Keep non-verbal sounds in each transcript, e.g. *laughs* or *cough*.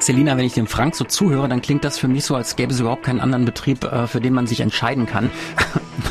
Selina, wenn ich dem Frank so zuhöre, dann klingt das für mich so, als gäbe es überhaupt keinen anderen Betrieb, äh, für den man sich entscheiden kann.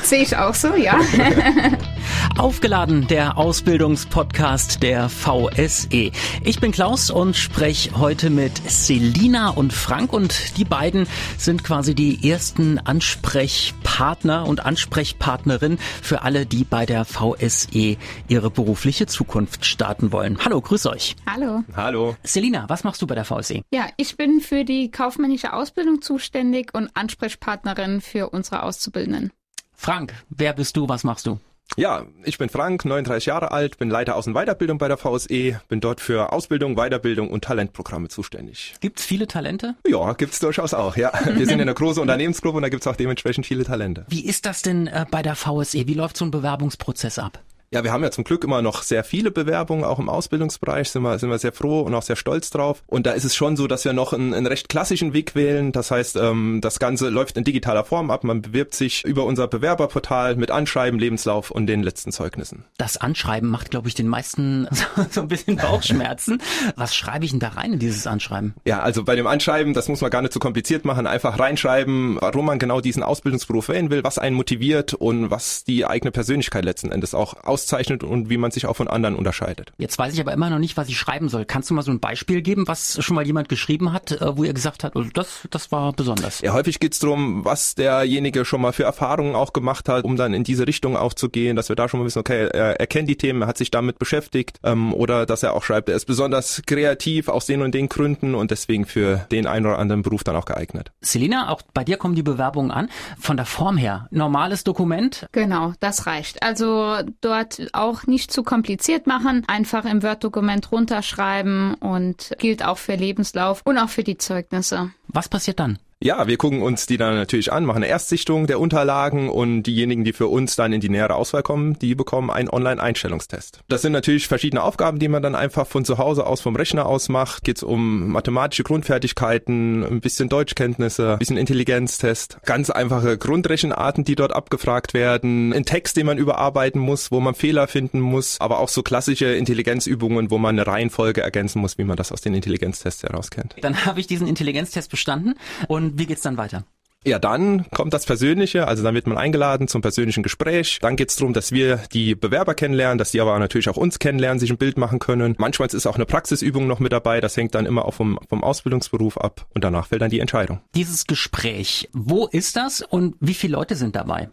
Sehe ich auch so, ja. *laughs* Aufgeladen, der Ausbildungspodcast der VSE. Ich bin Klaus und spreche heute mit Selina und Frank und die beiden sind quasi die ersten Ansprechpartner und Ansprechpartnerin für alle, die bei der VSE ihre berufliche Zukunft starten wollen. Hallo, grüß euch. Hallo. Hallo. Selina, was machst du bei der VSE? Ja, ich bin für die kaufmännische Ausbildung zuständig und Ansprechpartnerin für unsere Auszubildenden. Frank, wer bist du, was machst du? Ja, ich bin Frank, 39 Jahre alt, bin Leiter Außen- und Weiterbildung bei der VSE, bin dort für Ausbildung, Weiterbildung und Talentprogramme zuständig. Gibt's viele Talente? Ja, gibt's durchaus auch, ja. Wir sind in einer großen Unternehmensgruppe und da gibt's auch dementsprechend viele Talente. Wie ist das denn äh, bei der VSE? Wie läuft so ein Bewerbungsprozess ab? Ja, wir haben ja zum Glück immer noch sehr viele Bewerbungen, auch im Ausbildungsbereich sind wir, sind wir sehr froh und auch sehr stolz drauf. Und da ist es schon so, dass wir noch einen, einen recht klassischen Weg wählen. Das heißt, ähm, das Ganze läuft in digitaler Form ab. Man bewirbt sich über unser Bewerberportal mit Anschreiben, Lebenslauf und den letzten Zeugnissen. Das Anschreiben macht, glaube ich, den meisten *laughs* so ein bisschen Bauchschmerzen. Was schreibe ich denn da rein in dieses Anschreiben? Ja, also bei dem Anschreiben, das muss man gar nicht zu so kompliziert machen, einfach reinschreiben, warum man genau diesen Ausbildungsberuf wählen will, was einen motiviert und was die eigene Persönlichkeit letzten Endes auch auszeichnet und wie man sich auch von anderen unterscheidet. Jetzt weiß ich aber immer noch nicht, was ich schreiben soll. Kannst du mal so ein Beispiel geben, was schon mal jemand geschrieben hat, äh, wo er gesagt hat, also das, das war besonders? Ja, häufig geht's darum, was derjenige schon mal für Erfahrungen auch gemacht hat, um dann in diese Richtung auch zu gehen, dass wir da schon mal wissen, okay, er, er kennt die Themen, er hat sich damit beschäftigt ähm, oder dass er auch schreibt, er ist besonders kreativ aus den und den Gründen und deswegen für den einen oder anderen Beruf dann auch geeignet. Selina, auch bei dir kommen die Bewerbungen an. Von der Form her, normales Dokument? Genau, das reicht. Also dort auch nicht zu kompliziert machen, einfach im Word-Dokument runterschreiben und gilt auch für Lebenslauf und auch für die Zeugnisse. Was passiert dann? Ja, wir gucken uns die dann natürlich an, machen eine Erstsichtung der Unterlagen und diejenigen, die für uns dann in die nähere Auswahl kommen, die bekommen einen Online-Einstellungstest. Das sind natürlich verschiedene Aufgaben, die man dann einfach von zu Hause aus vom Rechner aus macht. Geht um mathematische Grundfertigkeiten, ein bisschen Deutschkenntnisse, ein bisschen Intelligenztest, ganz einfache Grundrechenarten, die dort abgefragt werden, ein Text, den man überarbeiten muss, wo man Fehler finden muss, aber auch so klassische Intelligenzübungen, wo man eine Reihenfolge ergänzen muss, wie man das aus den Intelligenztests herauskennt. Dann habe ich diesen Intelligenztest bestanden und und wie geht's dann weiter? Ja, dann kommt das Persönliche, also dann wird man eingeladen zum persönlichen Gespräch. Dann geht's darum, dass wir die Bewerber kennenlernen, dass die aber natürlich auch uns kennenlernen, sich ein Bild machen können. Manchmal ist auch eine Praxisübung noch mit dabei, das hängt dann immer auch vom, vom Ausbildungsberuf ab und danach fällt dann die Entscheidung. Dieses Gespräch, wo ist das und wie viele Leute sind dabei?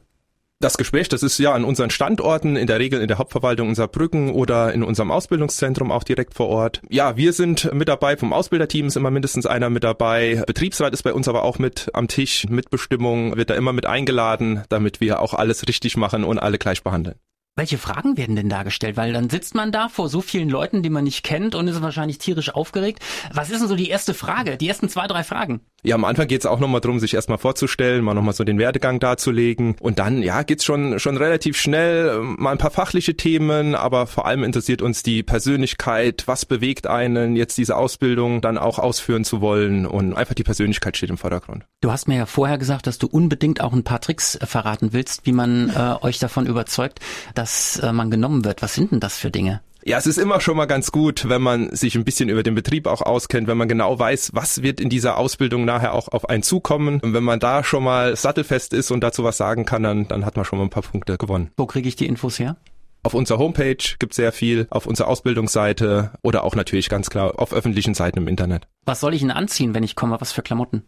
Das Gespräch, das ist ja an unseren Standorten, in der Regel in der Hauptverwaltung in Saarbrücken oder in unserem Ausbildungszentrum auch direkt vor Ort. Ja, wir sind mit dabei, vom Ausbilderteam ist immer mindestens einer mit dabei. Betriebsrat ist bei uns aber auch mit am Tisch, Mitbestimmung wird da immer mit eingeladen, damit wir auch alles richtig machen und alle gleich behandeln. Welche Fragen werden denn da gestellt? Weil dann sitzt man da vor so vielen Leuten, die man nicht kennt und ist wahrscheinlich tierisch aufgeregt. Was ist denn so die erste Frage? Die ersten zwei, drei Fragen? Ja, am Anfang geht's auch nochmal darum, sich erstmal vorzustellen, mal nochmal so den Werdegang darzulegen. Und dann, ja, geht's schon, schon relativ schnell, mal ein paar fachliche Themen, aber vor allem interessiert uns die Persönlichkeit. Was bewegt einen, jetzt diese Ausbildung dann auch ausführen zu wollen? Und einfach die Persönlichkeit steht im Vordergrund. Du hast mir ja vorher gesagt, dass du unbedingt auch ein paar Tricks äh, verraten willst, wie man äh, euch davon überzeugt, dass äh, man genommen wird. Was sind denn das für Dinge? Ja, es ist immer schon mal ganz gut, wenn man sich ein bisschen über den Betrieb auch auskennt, wenn man genau weiß, was wird in dieser Ausbildung nachher auch auf einen zukommen. Und wenn man da schon mal sattelfest ist und dazu was sagen kann, dann, dann hat man schon mal ein paar Punkte gewonnen. Wo kriege ich die Infos her? Auf unserer Homepage gibt sehr viel, auf unserer Ausbildungsseite oder auch natürlich ganz klar auf öffentlichen Seiten im Internet. Was soll ich denn anziehen, wenn ich komme? Was für Klamotten?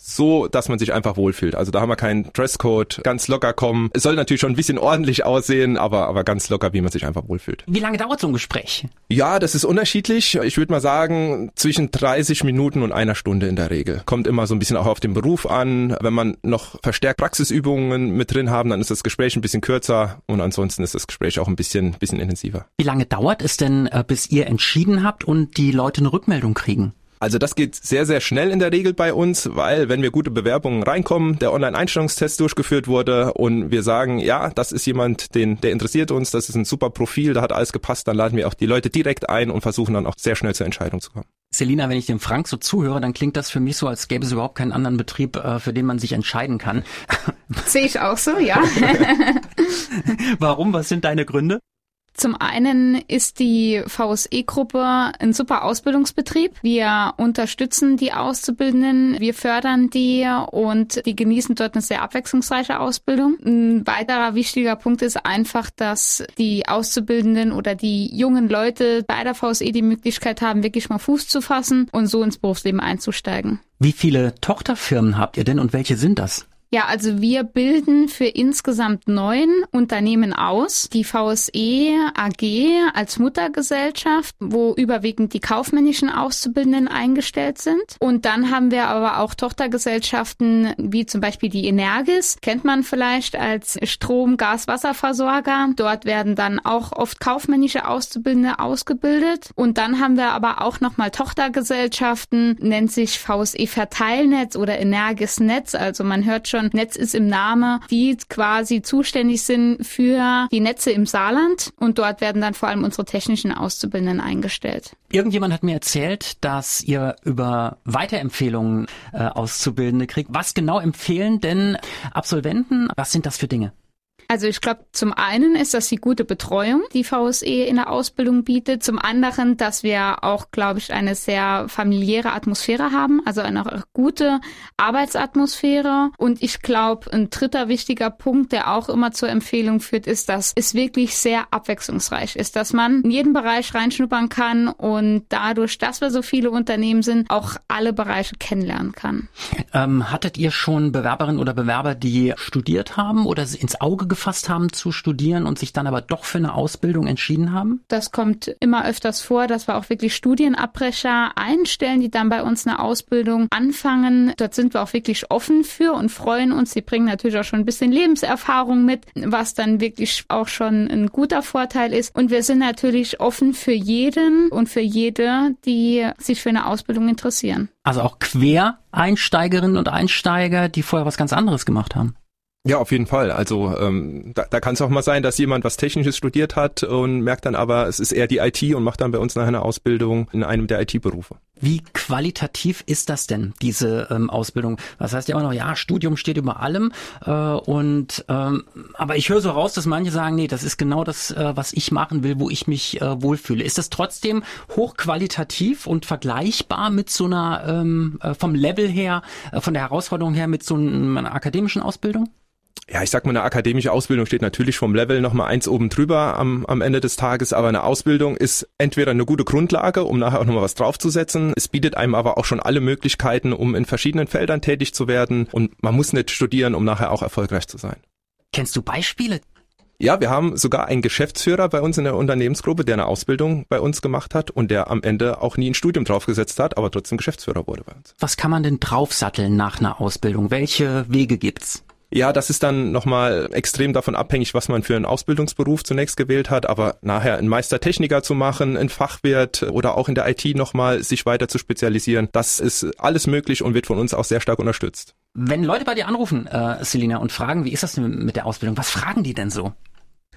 So, dass man sich einfach wohlfühlt. Also da haben wir keinen Dresscode, ganz locker kommen. Es soll natürlich schon ein bisschen ordentlich aussehen, aber, aber ganz locker, wie man sich einfach wohlfühlt. Wie lange dauert so ein Gespräch? Ja, das ist unterschiedlich. Ich würde mal sagen, zwischen 30 Minuten und einer Stunde in der Regel. Kommt immer so ein bisschen auch auf den Beruf an. Wenn man noch verstärkt Praxisübungen mit drin haben, dann ist das Gespräch ein bisschen kürzer und ansonsten ist das Gespräch auch ein bisschen, bisschen intensiver. Wie lange dauert es denn, äh, bis ihr entschieden habt und die Leute eine Rückmeldung kriegen? Also das geht sehr, sehr schnell in der Regel bei uns, weil wenn wir gute Bewerbungen reinkommen, der Online-Einstellungstest durchgeführt wurde und wir sagen, ja, das ist jemand, den, der interessiert uns, das ist ein super Profil, da hat alles gepasst, dann laden wir auch die Leute direkt ein und versuchen dann auch sehr schnell zur Entscheidung zu kommen. Selina, wenn ich dem Frank so zuhöre, dann klingt das für mich so, als gäbe es überhaupt keinen anderen Betrieb, äh, für den man sich entscheiden kann. Sehe ich auch so, ja. *laughs* Warum? Was sind deine Gründe? Zum einen ist die VSE-Gruppe ein super Ausbildungsbetrieb. Wir unterstützen die Auszubildenden, wir fördern die und die genießen dort eine sehr abwechslungsreiche Ausbildung. Ein weiterer wichtiger Punkt ist einfach, dass die Auszubildenden oder die jungen Leute bei der VSE die Möglichkeit haben, wirklich mal Fuß zu fassen und so ins Berufsleben einzusteigen. Wie viele Tochterfirmen habt ihr denn und welche sind das? Ja, also wir bilden für insgesamt neun Unternehmen aus. Die VSE AG als Muttergesellschaft, wo überwiegend die kaufmännischen Auszubildenden eingestellt sind. Und dann haben wir aber auch Tochtergesellschaften wie zum Beispiel die Energis, kennt man vielleicht als Strom-, Gas-, Wasserversorger. Dort werden dann auch oft kaufmännische Auszubildende ausgebildet. Und dann haben wir aber auch nochmal Tochtergesellschaften, nennt sich VSE Verteilnetz oder Energis Netz. Also man hört schon, schon, Netz ist im Name, die quasi zuständig sind für die Netze im Saarland und dort werden dann vor allem unsere technischen Auszubildenden eingestellt. Irgendjemand hat mir erzählt, dass ihr über Weiterempfehlungen äh, Auszubildende kriegt. Was genau empfehlen denn Absolventen? Was sind das für Dinge? Also ich glaube, zum einen ist das die gute Betreuung, die VSE in der Ausbildung bietet. Zum anderen, dass wir auch, glaube ich, eine sehr familiäre Atmosphäre haben, also eine gute Arbeitsatmosphäre. Und ich glaube, ein dritter wichtiger Punkt, der auch immer zur Empfehlung führt, ist, dass es wirklich sehr abwechslungsreich ist, dass man in jeden Bereich reinschnuppern kann und dadurch, dass wir so viele Unternehmen sind, auch alle Bereiche kennenlernen kann. Ähm, hattet ihr schon Bewerberinnen oder Bewerber, die studiert haben oder ins Auge gefasst gefasst haben zu studieren und sich dann aber doch für eine Ausbildung entschieden haben? Das kommt immer öfters vor, dass wir auch wirklich Studienabbrecher einstellen, die dann bei uns eine Ausbildung anfangen. Dort sind wir auch wirklich offen für und freuen uns. Sie bringen natürlich auch schon ein bisschen Lebenserfahrung mit, was dann wirklich auch schon ein guter Vorteil ist. Und wir sind natürlich offen für jeden und für jede, die sich für eine Ausbildung interessieren. Also auch Quereinsteigerinnen und Einsteiger, die vorher was ganz anderes gemacht haben. Ja, auf jeden Fall. Also ähm, da, da kann es auch mal sein, dass jemand was Technisches studiert hat und merkt dann aber, es ist eher die IT und macht dann bei uns nachher eine Ausbildung in einem der IT-Berufe. Wie qualitativ ist das denn, diese ähm, Ausbildung? Was heißt ja immer noch, ja, Studium steht über allem. Äh, und ähm, aber ich höre so raus, dass manche sagen, nee, das ist genau das, äh, was ich machen will, wo ich mich äh, wohlfühle. Ist das trotzdem hochqualitativ und vergleichbar mit so einer ähm, äh, vom Level her, äh, von der Herausforderung her mit so einer akademischen Ausbildung? Ja, ich sag mal, eine akademische Ausbildung steht natürlich vom Level nochmal eins oben drüber am, am Ende des Tages, aber eine Ausbildung ist entweder eine gute Grundlage, um nachher auch nochmal was draufzusetzen. Es bietet einem aber auch schon alle Möglichkeiten, um in verschiedenen Feldern tätig zu werden und man muss nicht studieren, um nachher auch erfolgreich zu sein. Kennst du Beispiele? Ja, wir haben sogar einen Geschäftsführer bei uns in der Unternehmensgruppe, der eine Ausbildung bei uns gemacht hat und der am Ende auch nie ein Studium draufgesetzt hat, aber trotzdem Geschäftsführer wurde bei uns. Was kann man denn draufsatteln nach einer Ausbildung? Welche Wege gibt's? Ja, das ist dann nochmal extrem davon abhängig, was man für einen Ausbildungsberuf zunächst gewählt hat, aber nachher einen Meistertechniker zu machen, einen Fachwirt oder auch in der IT nochmal sich weiter zu spezialisieren, das ist alles möglich und wird von uns auch sehr stark unterstützt. Wenn Leute bei dir anrufen, äh, Selina, und fragen, wie ist das denn mit der Ausbildung, was fragen die denn so?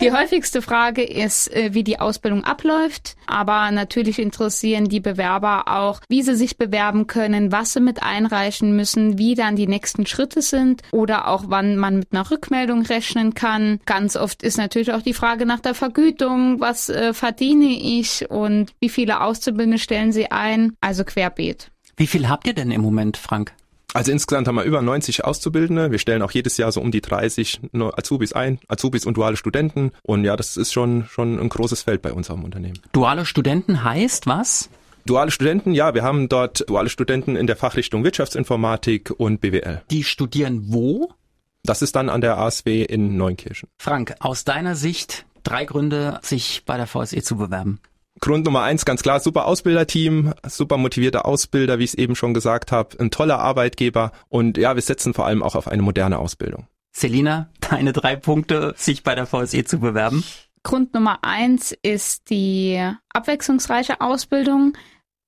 Die häufigste Frage ist, äh, wie die Ausbildung abläuft. Aber natürlich interessieren die Bewerber auch, wie sie sich bewerben können, was sie mit einreichen müssen, wie dann die nächsten Schritte sind oder auch wann man mit einer Rückmeldung rechnen kann. Ganz oft ist natürlich auch die Frage nach der Vergütung. Was äh, verdiene ich und wie viele Auszubildende stellen sie ein? Also querbeet. Wie viel habt ihr denn im Moment, Frank? Also insgesamt haben wir über 90 Auszubildende. Wir stellen auch jedes Jahr so um die 30 Azubis ein, Azubis und duale Studenten. Und ja, das ist schon, schon ein großes Feld bei uns am Unternehmen. Duale Studenten heißt was? Duale Studenten, ja, wir haben dort duale Studenten in der Fachrichtung Wirtschaftsinformatik und BWL. Die studieren wo? Das ist dann an der ASW in Neunkirchen. Frank, aus deiner Sicht drei Gründe, sich bei der VSE zu bewerben. Grund Nummer eins, ganz klar, super Ausbilderteam, super motivierte Ausbilder, wie ich es eben schon gesagt habe, ein toller Arbeitgeber und ja, wir setzen vor allem auch auf eine moderne Ausbildung. Selina, deine drei Punkte, sich bei der VSE zu bewerben? Grund Nummer eins ist die abwechslungsreiche Ausbildung.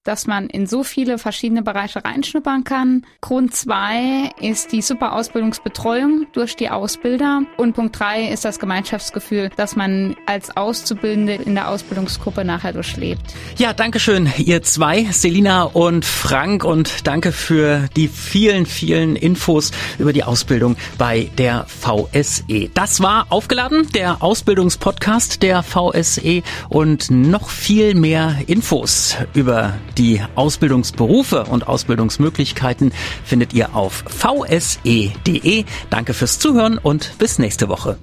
Dass man in so viele verschiedene Bereiche reinschnuppern kann. Grund zwei ist die super Ausbildungsbetreuung durch die Ausbilder. Und Punkt drei ist das Gemeinschaftsgefühl, dass man als Auszubildende in der Ausbildungsgruppe nachher durchlebt. Ja, danke schön, ihr zwei, Selina und Frank. Und danke für die vielen, vielen Infos über die Ausbildung bei der VSE. Das war aufgeladen, der Ausbildungspodcast der VSE und noch viel mehr Infos über die Ausbildungsberufe und Ausbildungsmöglichkeiten findet ihr auf vse.de. Danke fürs Zuhören und bis nächste Woche.